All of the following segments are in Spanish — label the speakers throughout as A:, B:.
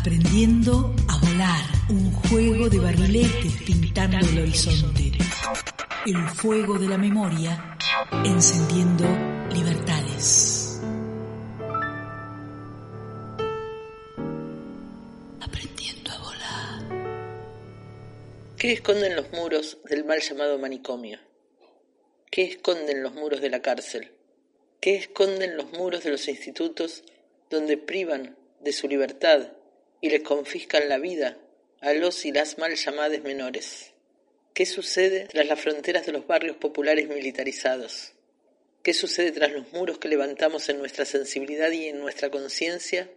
A: Aprendiendo a volar, un juego de barriletes pintando el horizonte. El fuego de la memoria encendiendo libertades. Aprendiendo a volar.
B: ¿Qué esconden los muros del mal llamado manicomio? ¿Qué esconden los muros de la cárcel? ¿Qué esconden los muros de los institutos donde privan de su libertad y les confiscan la vida a los y las mal llamadas menores? ¿Qué sucede tras las fronteras de los barrios populares militarizados? ¿Qué sucede tras los muros que levantamos en nuestra sensibilidad y en nuestra conciencia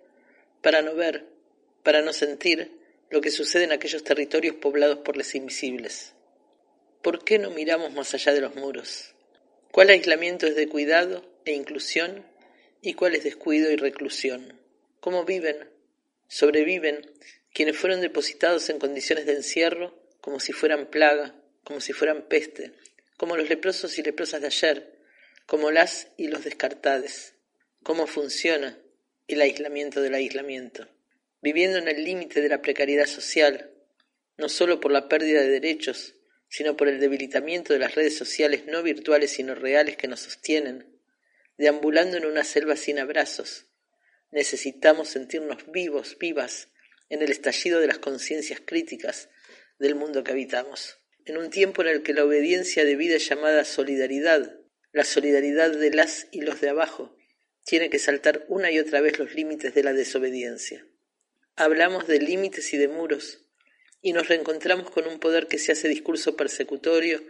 B: para no ver, para no sentir lo que sucede en aquellos territorios poblados por los invisibles? ¿Por qué no miramos más allá de los muros? ¿Cuál aislamiento es de cuidado e inclusión y cuál es descuido y reclusión? ¿Cómo viven, sobreviven quienes fueron depositados en condiciones de encierro como si fueran plaga, como si fueran peste, como los leprosos y leprosas de ayer, como las y los descartades? ¿Cómo funciona el aislamiento del aislamiento? Viviendo en el límite de la precariedad social, no solo por la pérdida de derechos, sino por el debilitamiento de las redes sociales no virtuales sino reales que nos sostienen, deambulando en una selva sin abrazos. Necesitamos sentirnos vivos, vivas, en el estallido de las conciencias críticas del mundo que habitamos. En un tiempo en el que la obediencia de vida llamada solidaridad, la solidaridad de las y los de abajo, tiene que saltar una y otra vez los límites de la desobediencia. Hablamos de límites y de muros, y nos reencontramos con un poder que se hace discurso persecutorio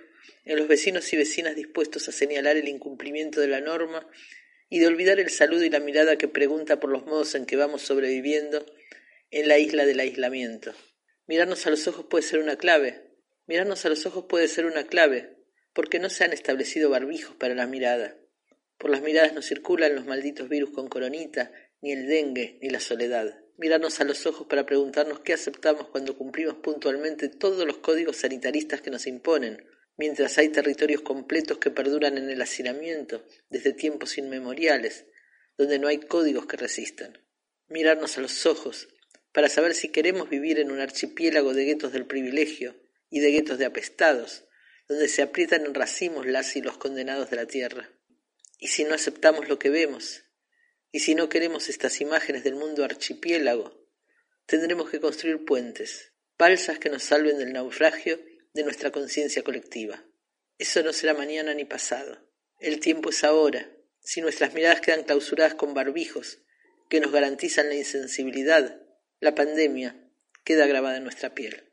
B: en los vecinos y vecinas dispuestos a señalar el incumplimiento de la norma y de olvidar el saludo y la mirada que pregunta por los modos en que vamos sobreviviendo en la isla del aislamiento. Mirarnos a los ojos puede ser una clave. Mirarnos a los ojos puede ser una clave, porque no se han establecido barbijos para la mirada. Por las miradas no circulan los malditos virus con coronita, ni el dengue, ni la soledad. Mirarnos a los ojos para preguntarnos qué aceptamos cuando cumplimos puntualmente todos los códigos sanitaristas que nos imponen, mientras hay territorios completos que perduran en el hacinamiento desde tiempos inmemoriales, donde no hay códigos que resistan. Mirarnos a los ojos para saber si queremos vivir en un archipiélago de guetos del privilegio y de guetos de apestados, donde se aprietan en racimos las y los condenados de la tierra. Y si no aceptamos lo que vemos, y si no queremos estas imágenes del mundo archipiélago, tendremos que construir puentes, balsas que nos salven del naufragio de nuestra conciencia colectiva. Eso no será mañana ni pasado. El tiempo es ahora. Si nuestras miradas quedan clausuradas con barbijos que nos garantizan la insensibilidad, la pandemia queda grabada en nuestra piel.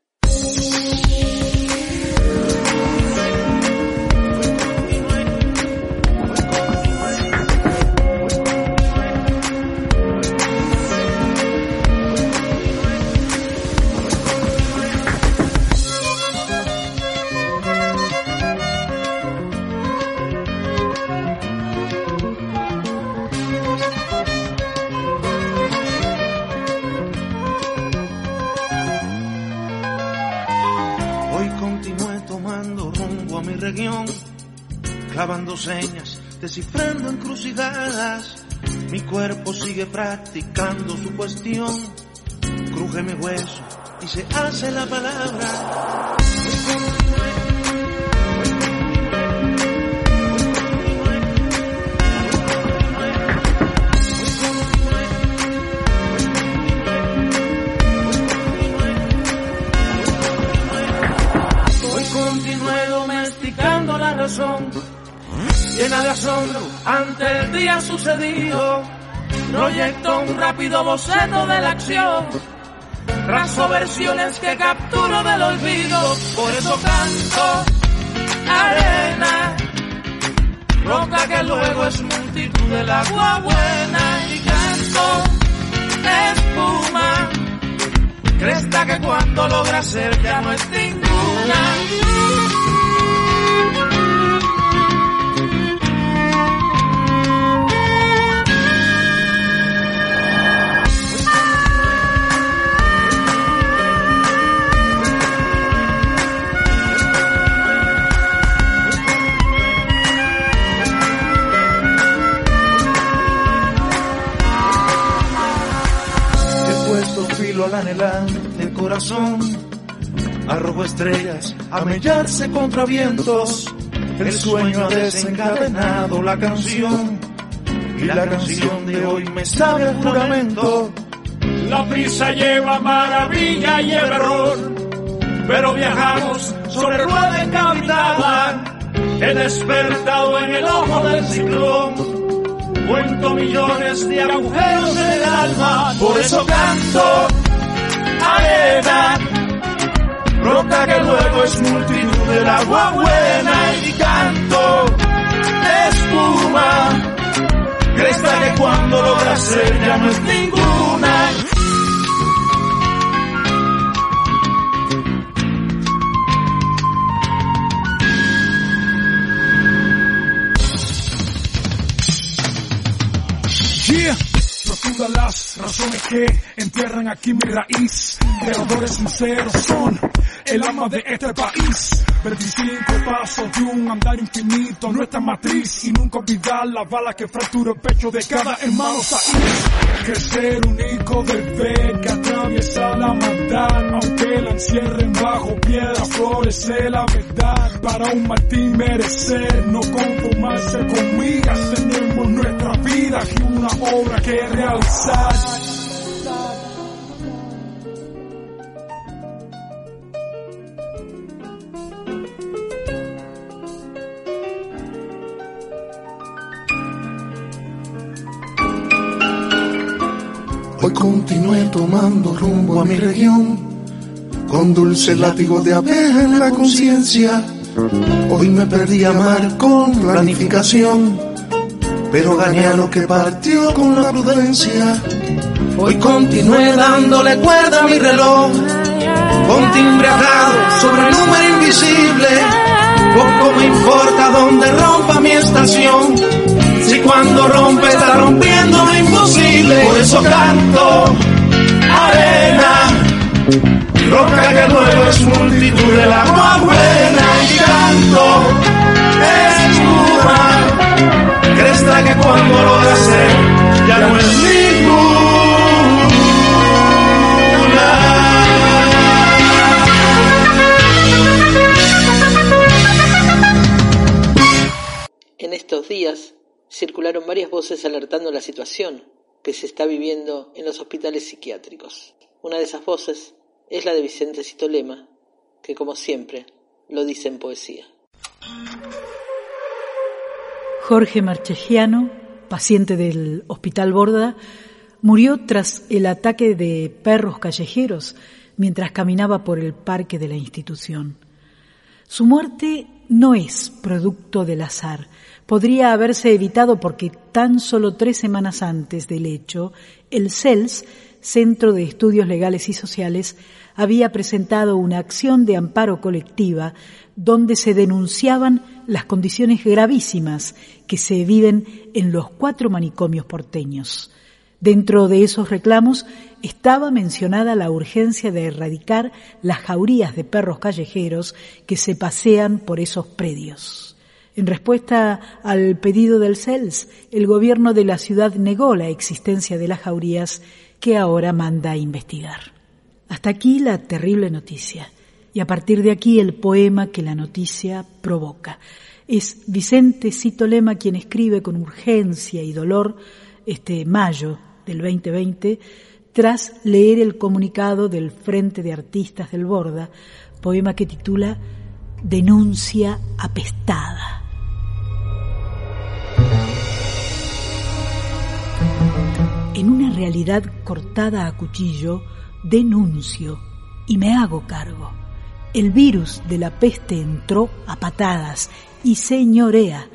C: Clavando señas, descifrando encrucijadas. Mi cuerpo sigue practicando su cuestión. Cruje mi hueso y se hace la palabra. Hoy continué domesticando la razón llena de asombro ante el día sucedido. Proyecto un rápido boceto de la acción, trazo versiones que capturo del olvido, por eso canto arena, roca que luego es multitud del agua buena y canto espuma, cresta que cuando logra ser ya no es ninguna. Filo al anhelante corazón. Arrojo estrellas a mellarse contra vientos. El sueño ha desencadenado la canción. Y la canción de hoy me sabe el juramento.
D: La prisa lleva maravilla y error, pero viajamos sobre rueda encaminada. He despertado en el ojo del ciclón Cuento millones de agujeros en el alma, por eso canto arena, roca que luego es multitud del agua buena y canto espuma, cresta que cuando logra ser ya no es ninguna. Profundas las razones que entierran aquí mi raíz. Creadores sinceros son el alma de este país. 25 pasos de un andar infinito, nuestra matriz. Y nunca olvidar la bala que fractura el pecho de cada hermano Que ser único ver que atraviesa la maldad. Aunque la encierren bajo piedra, florece la verdad. Para un Martín merecer, no conformarse conmigo. Tenemos nuestra vida y una obra que realizar.
C: Tomando rumbo a mi región, con dulce látigo de abeja en la conciencia. Hoy me perdí a amar con planificación, pero gané a lo que partió con la prudencia. Hoy continué dándole cuerda a mi reloj, con timbre sobre el número invisible. Poco me importa dónde rompa mi estación si cuando rompe está rompiendo lo imposible. Por eso canto es multitud buena. Que cuando lo ya no es.
B: En estos días circularon varias voces alertando la situación que se está viviendo en los hospitales psiquiátricos. Una de esas voces es la de Vicente Citolema, que como siempre lo dice en poesía.
A: Jorge Marchegiano, paciente del Hospital Borda, murió tras el ataque de perros callejeros mientras caminaba por el parque de la institución. Su muerte no es producto del azar, podría haberse evitado porque tan solo tres semanas antes del hecho, el CELS, Centro de Estudios Legales y Sociales, había presentado una acción de amparo colectiva donde se denunciaban las condiciones gravísimas que se viven en los cuatro manicomios porteños. Dentro de esos reclamos estaba mencionada la urgencia de erradicar las jaurías de perros callejeros que se pasean por esos predios. En respuesta al pedido del CELS, el gobierno de la ciudad negó la existencia de las jaurías que ahora manda a investigar. Hasta aquí la terrible noticia. Y a partir de aquí el poema que la noticia provoca. Es Vicente Cito Lema quien escribe con urgencia y dolor este mayo del 2020 tras leer el comunicado del Frente de Artistas del Borda, poema que titula Denuncia apestada. Realidad cortada a cuchillo, denuncio y me hago cargo. El virus de la peste entró a patadas y señorea,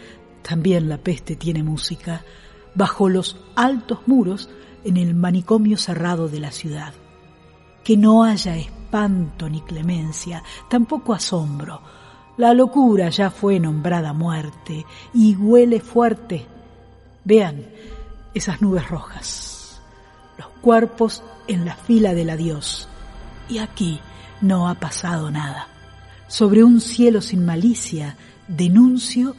A: también la peste tiene música, bajo los altos muros en el manicomio cerrado de la ciudad. Que no haya espanto ni clemencia, tampoco asombro. La locura ya fue nombrada muerte y huele fuerte. Vean esas nubes rojas cuerpos en la fila del adiós. Y aquí no ha pasado nada. Sobre un cielo sin malicia denuncio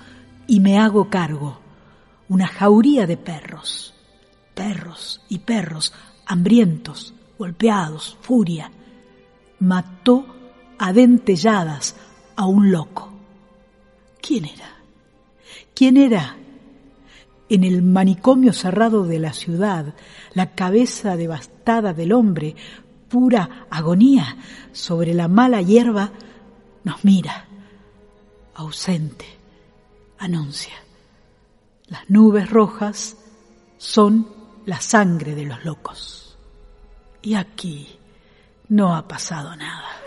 A: y me hago cargo. Una jauría de perros, perros y perros hambrientos, golpeados, furia. Mató a dentelladas a un loco. ¿Quién era? ¿Quién era? En el manicomio cerrado de la ciudad, la cabeza devastada del hombre, pura agonía, sobre la mala hierba, nos mira, ausente, anuncia. Las nubes rojas son la sangre de los locos. Y aquí no ha pasado nada.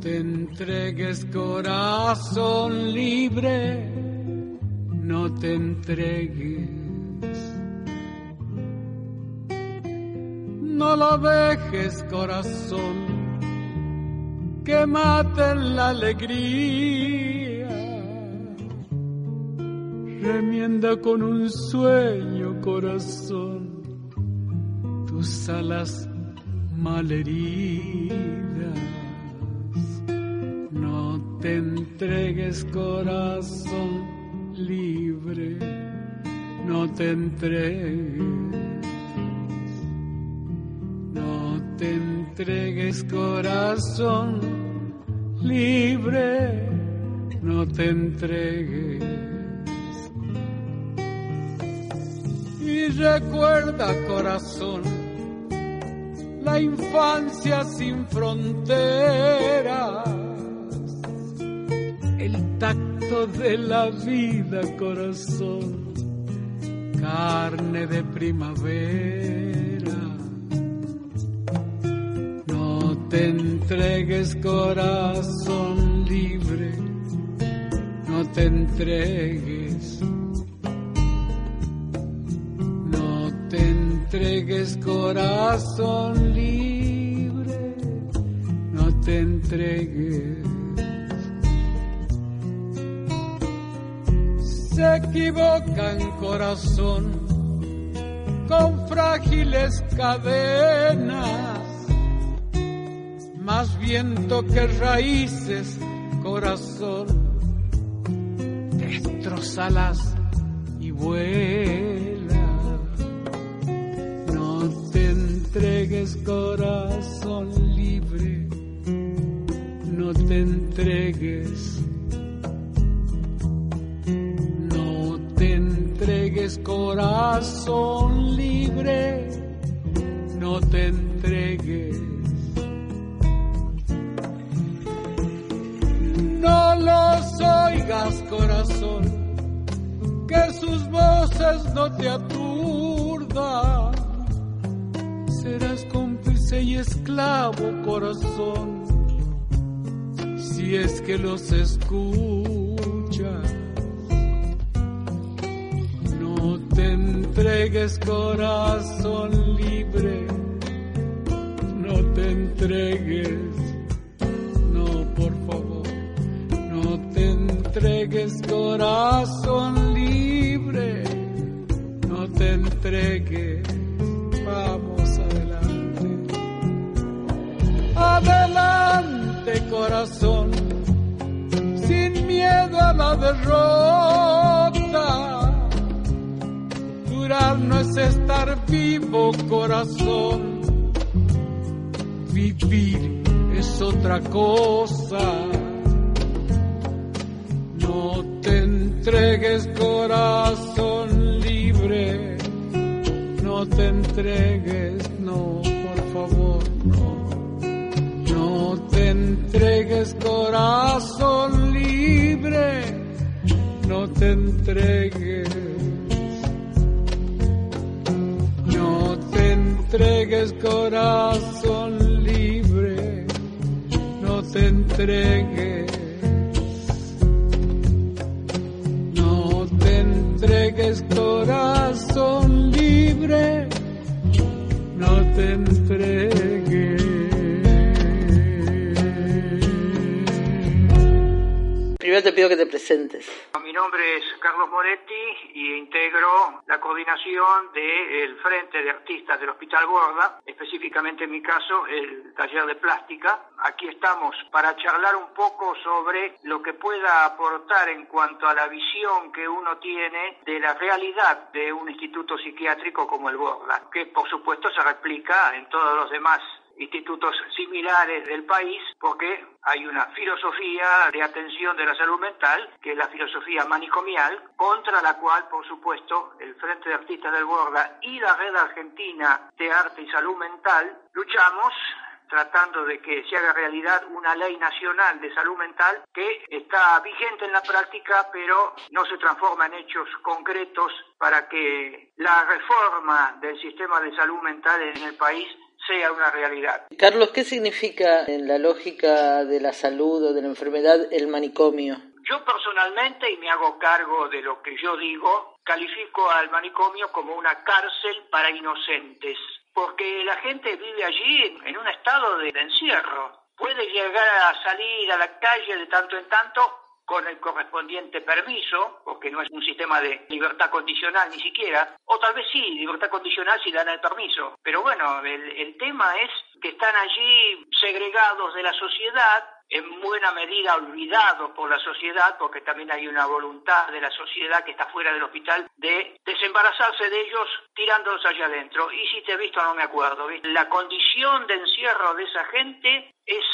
E: te entregues corazón libre, no te entregues. No lo dejes corazón, que mate la alegría. Remienda con un sueño corazón tus alas malheridas te entregues corazón libre, no te entregues, no te entregues corazón libre, no te entregues. Y recuerda corazón, la infancia sin fronteras de la vida, corazón, carne de primavera. No te entregues, corazón libre, no te entregues. No te entregues, corazón libre, no te entregues. Se equivocan corazón con frágiles cadenas, más viento que raíces, corazón, destrozalas y vuela. No te entregues corazón libre, no te entregues corazón libre, no te entregues. No los oigas, corazón, que sus voces no te aturdan. Serás cómplice y esclavo, corazón, si es que los escuchas. Entregues corazón libre, no te entregues, no por favor, no te entregues corazón libre, no te entregues, vamos adelante, adelante estar vivo, corazón. Vivir es otra cosa. No te entregues, corazón libre. No te entregues, no, por favor, no. No te entregues, corazón libre. no te entregues. Entregues corazón libre, no te entregues. No te entregues corazón libre, no te entregues.
B: Primero te pido que te presentes.
F: Mi nombre es Carlos Moretti y integro la coordinación del Frente de Artistas del Hospital Borda, específicamente en mi caso el taller de plástica. Aquí estamos para charlar un poco sobre lo que pueda aportar en cuanto a la visión que uno tiene de la realidad de un instituto psiquiátrico como el Borda, que por supuesto se replica en todos los demás institutos similares del país porque hay una filosofía de atención de la salud mental, que es la filosofía manicomial, contra la cual, por supuesto, el Frente de Artistas del Borda y la Red Argentina de Arte y Salud Mental luchamos tratando de que se haga realidad una ley nacional de salud mental que está vigente en la práctica, pero no se transforma en hechos concretos para que la reforma del sistema de salud mental en el país sea una realidad.
B: Carlos, ¿qué significa en la lógica de la salud o de la enfermedad el manicomio?
F: Yo personalmente, y me hago cargo de lo que yo digo, califico al manicomio como una cárcel para inocentes, porque la gente vive allí en un estado de encierro. Puede llegar a salir a la calle de tanto en tanto con el correspondiente permiso, porque no es un sistema de libertad condicional ni siquiera, o tal vez sí, libertad condicional si dan el permiso. Pero bueno, el, el tema es que están allí segregados de la sociedad, en buena medida olvidados por la sociedad, porque también hay una voluntad de la sociedad que está fuera del hospital de desembarazarse de ellos tirándolos allá adentro. Y si te he visto no me acuerdo. La condición de encierro de esa gente es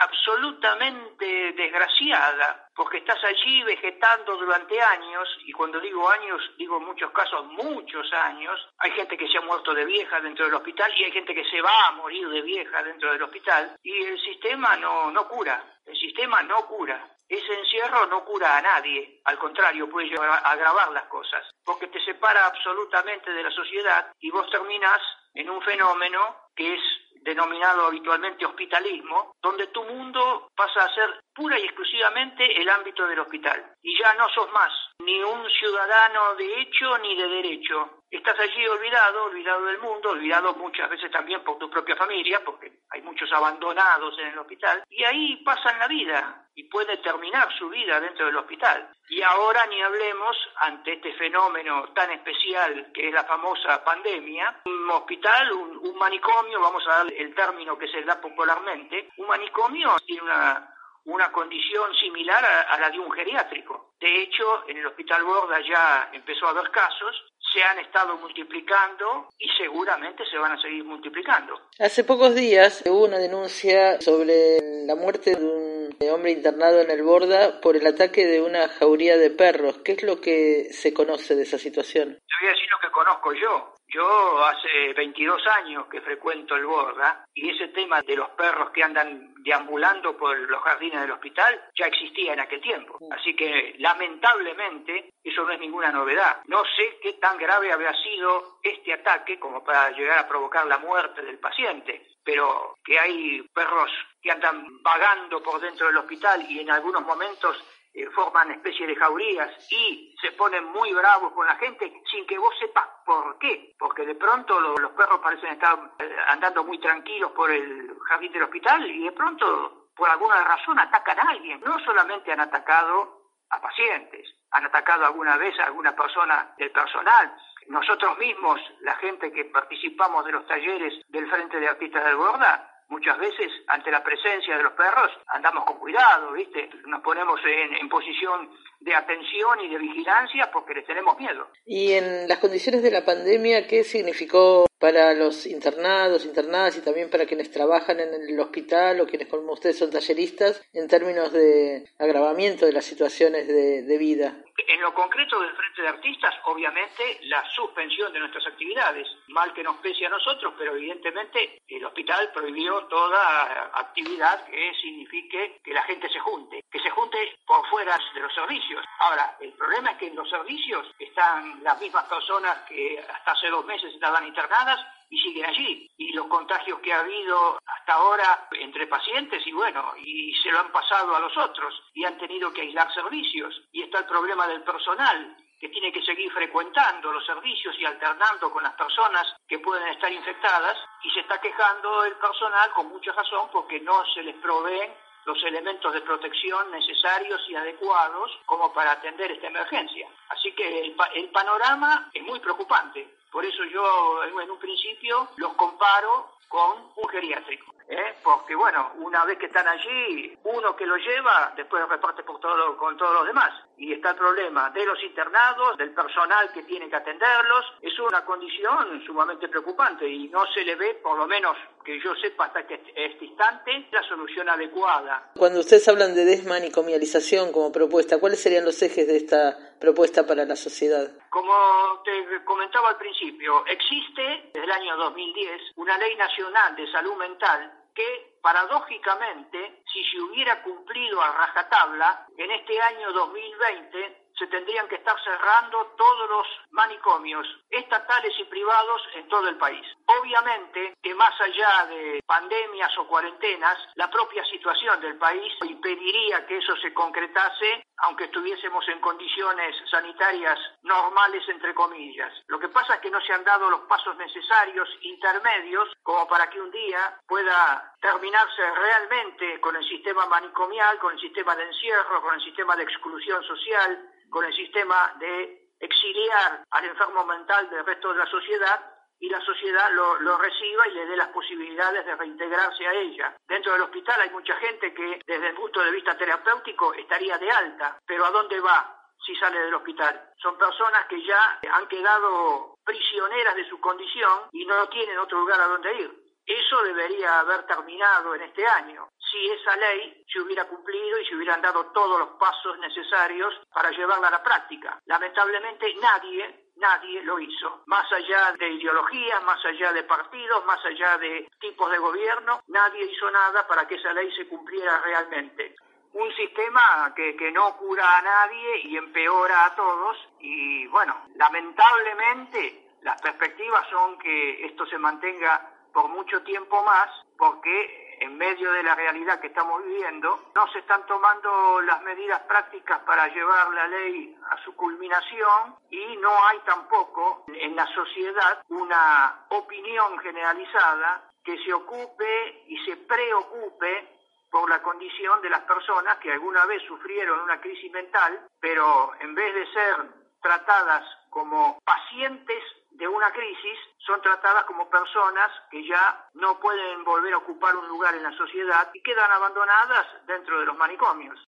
F: absolutamente desgraciada, porque estás allí vegetando durante años, y cuando digo años, digo en muchos casos muchos años, hay gente que se ha muerto de vieja dentro del hospital y hay gente que se va a morir de vieja dentro del hospital, y el sistema no, no cura, el sistema no cura. Ese encierro no cura a nadie, al contrario, puede llevar a agravar las cosas, porque te separa absolutamente de la sociedad y vos terminás en un fenómeno que es denominado habitualmente hospitalismo, donde tu mundo pasa a ser pura y exclusivamente el ámbito del hospital. Y ya no sos más ni un ciudadano de hecho ni de derecho. Estás allí olvidado, olvidado del mundo, olvidado muchas veces también por tu propia familia, porque hay muchos abandonados en el hospital, y ahí pasan la vida y puede terminar su vida dentro del hospital. Y ahora ni hablemos, ante este fenómeno tan especial que es la famosa pandemia, un hospital, un, un manicomio, vamos a dar el término que se da popularmente, un manicomio tiene una una condición similar a, a, la de un geriátrico. De hecho, en el Hospital Borda ya empezó a haber casos, se han estado multiplicando y seguramente se van a seguir multiplicando.
B: Hace pocos días hubo una denuncia sobre la muerte de un hombre internado en el Borda por el ataque de una jauría de perros. ¿Qué es lo que se conoce de esa situación?
F: Te voy a decir lo que conozco yo. Yo hace 22 años que frecuento el Borda y ese tema de los perros que andan deambulando por los jardines del hospital ya existía en aquel tiempo. Así que lamentablemente eso no es ninguna novedad. No sé qué tan grave había sido este ataque como para llegar a provocar la muerte del paciente, pero que hay perros que andan vagando por dentro del hospital y en algunos momentos eh, forman especie de jaurías y se ponen muy bravos con la gente sin que vos sepas por qué. Porque de pronto lo, los perros parecen estar eh, andando muy tranquilos por el jardín del hospital y de pronto, por alguna razón, atacan a alguien. No solamente han atacado a pacientes, han atacado alguna vez a alguna persona del personal. Nosotros mismos, la gente que participamos de los talleres del Frente de Artistas del Borda, muchas veces ante la presencia de los perros andamos con cuidado, ¿viste? Nos ponemos en, en, posición de atención y de vigilancia porque les tenemos miedo.
B: Y en las condiciones de la pandemia, ¿qué significó para los internados, internadas y también para quienes trabajan en el hospital o quienes como ustedes son talleristas en términos de agravamiento de las situaciones de, de vida?
F: En lo concreto del Frente de Artistas, obviamente la suspensión de nuestras actividades, mal que nos pese a nosotros, pero evidentemente el hospital prohibió toda actividad que signifique que la gente se junte, que se junte por fuera de los servicios. Ahora, el problema es que en los servicios están las mismas personas que hasta hace dos meses estaban internadas y siguen allí. Y los contagios que ha habido hasta ahora entre pacientes y bueno, y se lo han pasado a los otros y han tenido que aislar servicios. Y está el problema del personal que tiene que seguir frecuentando los servicios y alternando con las personas que pueden estar infectadas y se está quejando el personal con mucha razón porque no se les proveen los elementos de protección necesarios y adecuados como para atender esta emergencia. Así que el, el panorama es muy preocupante. Por eso yo en un principio los comparo con un geriátrico. ¿Eh? Porque bueno, una vez que están allí, uno que lo lleva, después reparte por todo, con todos los demás. Y está el problema de los internados, del personal que tiene que atenderlos. Es una condición sumamente preocupante y no se le ve, por lo menos que yo sepa hasta este, este instante, la solución adecuada.
B: Cuando ustedes hablan de desmanicomialización como propuesta, ¿cuáles serían los ejes de esta propuesta para la sociedad?
F: Como te comentaba al principio, existe desde el año 2010 una ley nacional de salud mental que paradójicamente, si se hubiera cumplido a rajatabla, en este año 2020 se tendrían que estar cerrando todos los manicomios estatales y privados en todo el país. Obviamente que más allá de pandemias o cuarentenas, la propia situación del país impediría que eso se concretase aunque estuviésemos en condiciones sanitarias normales, entre comillas. Lo que pasa es que no se han dado los pasos necesarios intermedios como para que un día pueda terminarse realmente con el sistema manicomial, con el sistema de encierro, con el sistema de exclusión social, con el sistema de exiliar al enfermo mental del resto de la sociedad y la sociedad lo, reciba y le dé las posibilidades de reintegrarse a ella. Dentro del hospital hay mucha gente que desde el punto de vista terapéutico estaría de alta, pero ¿a dónde va? si sale del hospital. Son personas que ya han quedado prisioneras de su condición y no tienen otro lugar a donde ir. Eso debería haber terminado en este año, si esa ley se hubiera cumplido y se hubieran dado todos los pasos necesarios para llevarla a la práctica. Lamentablemente nadie nadie lo hizo. Más allá de ideologías, más allá de partidos, más allá de tipos de gobierno, nadie hizo nada para que esa ley se cumpliera realmente. Un sistema que, que no cura a nadie y empeora a todos y bueno, lamentablemente las perspectivas son que esto se mantenga por mucho tiempo más porque en medio de la realidad que estamos viviendo, no se están tomando las medidas prácticas para llevar la ley a su culminación y no hay tampoco en la sociedad una opinión generalizada que se ocupe y se preocupe por la condición de las personas que alguna vez sufrieron una crisis mental, pero en vez de ser tratadas como pacientes de una crisis son tratadas como personas que ya no pueden volver a ocupar un lugar en la sociedad y quedan abandonadas dentro de los manicomios.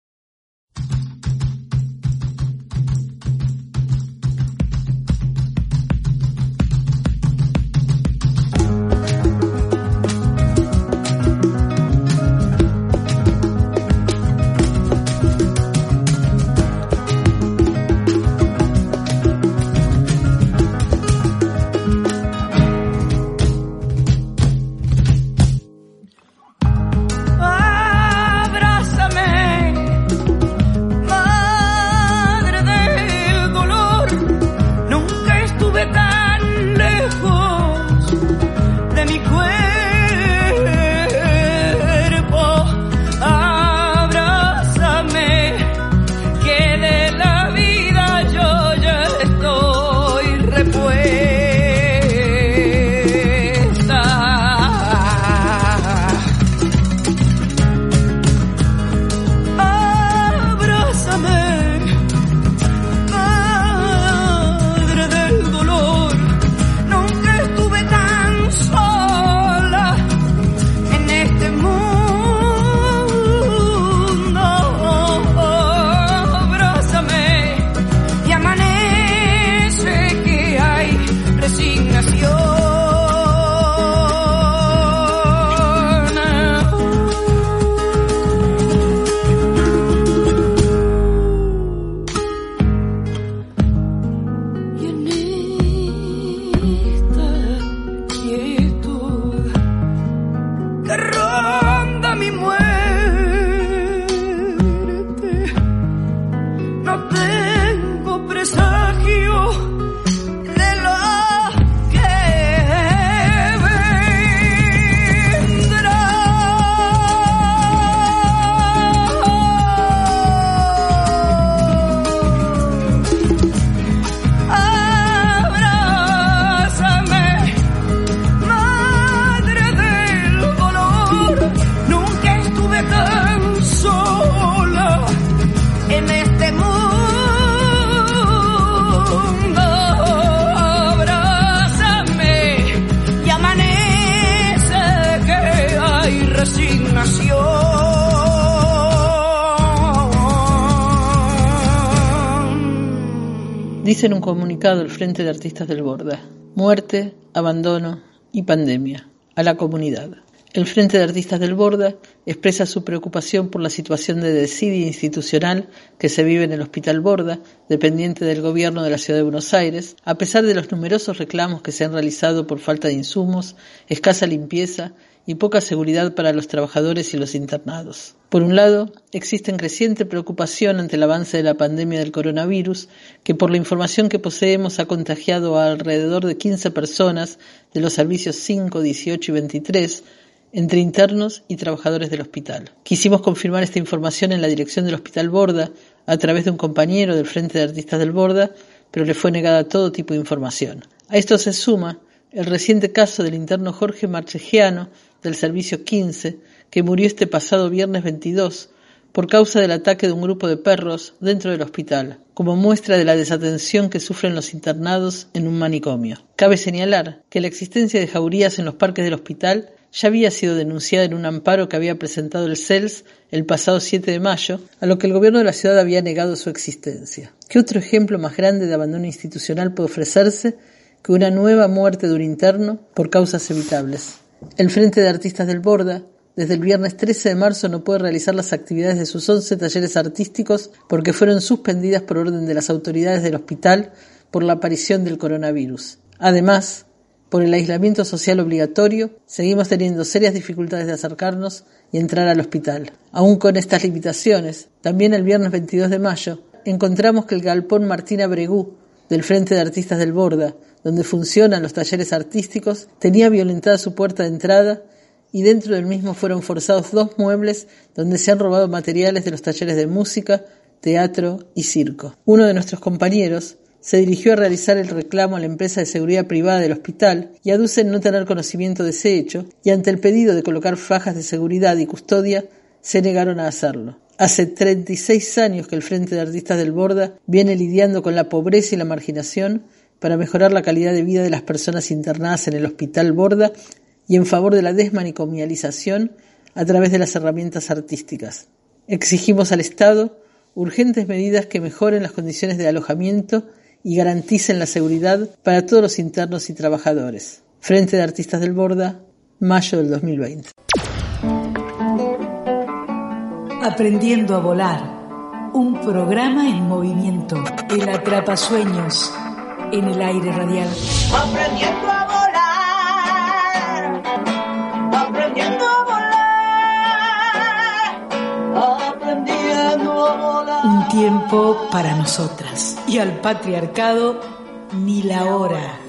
B: En un comunicado el Frente de Artistas del Borda, muerte, abandono y pandemia a la comunidad. El Frente de Artistas del Borda expresa su preocupación por la situación de desidia institucional que se vive en el Hospital Borda, dependiente del gobierno de la Ciudad de Buenos Aires, a pesar de los numerosos reclamos que se han realizado por falta de insumos, escasa limpieza y poca seguridad para los trabajadores y los internados. Por un lado, existe creciente preocupación ante el avance de la pandemia del coronavirus, que por la información que poseemos ha contagiado a alrededor de 15 personas de los servicios 5, 18 y 23, entre internos y trabajadores del hospital. Quisimos confirmar esta información en la dirección del Hospital Borda a través de un compañero del Frente de Artistas del Borda, pero le fue negada todo tipo de información. A esto se suma el reciente caso del interno Jorge Marchegiano del Servicio 15, que murió este pasado viernes 22 por causa del ataque de un grupo de perros dentro del hospital, como muestra de la desatención que sufren los internados en un manicomio. Cabe señalar que la existencia de jaurías en los parques del hospital ya había sido denunciada en un amparo que había presentado el CELS el pasado 7 de mayo, a lo que el gobierno de la ciudad había negado su existencia. ¿Qué otro ejemplo más grande de abandono institucional puede ofrecerse que una nueva muerte de un interno por causas evitables? El Frente de Artistas del Borda, desde el viernes 13 de marzo, no puede realizar las actividades de sus 11 talleres artísticos porque fueron suspendidas por orden de las autoridades del hospital por la aparición del coronavirus. Además, por el aislamiento social obligatorio, seguimos teniendo serias dificultades de acercarnos y entrar al hospital. Aún con estas limitaciones, también el viernes 22 de mayo, encontramos que el galpón Martina Bregú, del Frente de Artistas del Borda, donde funcionan los talleres artísticos, tenía violentada su puerta de entrada y dentro del mismo fueron forzados dos muebles donde se han robado materiales de los talleres de música, teatro y circo. Uno de nuestros compañeros, se dirigió a realizar el reclamo a la empresa de seguridad privada del hospital y aducen no tener conocimiento de ese hecho y ante el pedido de colocar fajas de seguridad y custodia se negaron a hacerlo. Hace 36 años que el Frente de Artistas del Borda viene lidiando con la pobreza y la marginación para mejorar la calidad de vida de las personas internadas en el Hospital Borda y en favor de la desmanicomialización a través de las herramientas artísticas. Exigimos al Estado urgentes medidas que mejoren las condiciones de alojamiento y garanticen la seguridad para todos los internos y trabajadores. Frente de Artistas del Borda, mayo del 2020.
A: Aprendiendo a volar. Un programa en movimiento. El atrapasueños en el aire radial.
G: Aprendiendo a volar. Aprendiendo a volar. Aprendiendo a volar.
A: Un tiempo para nosotras. Y al patriarcado, ni la hora.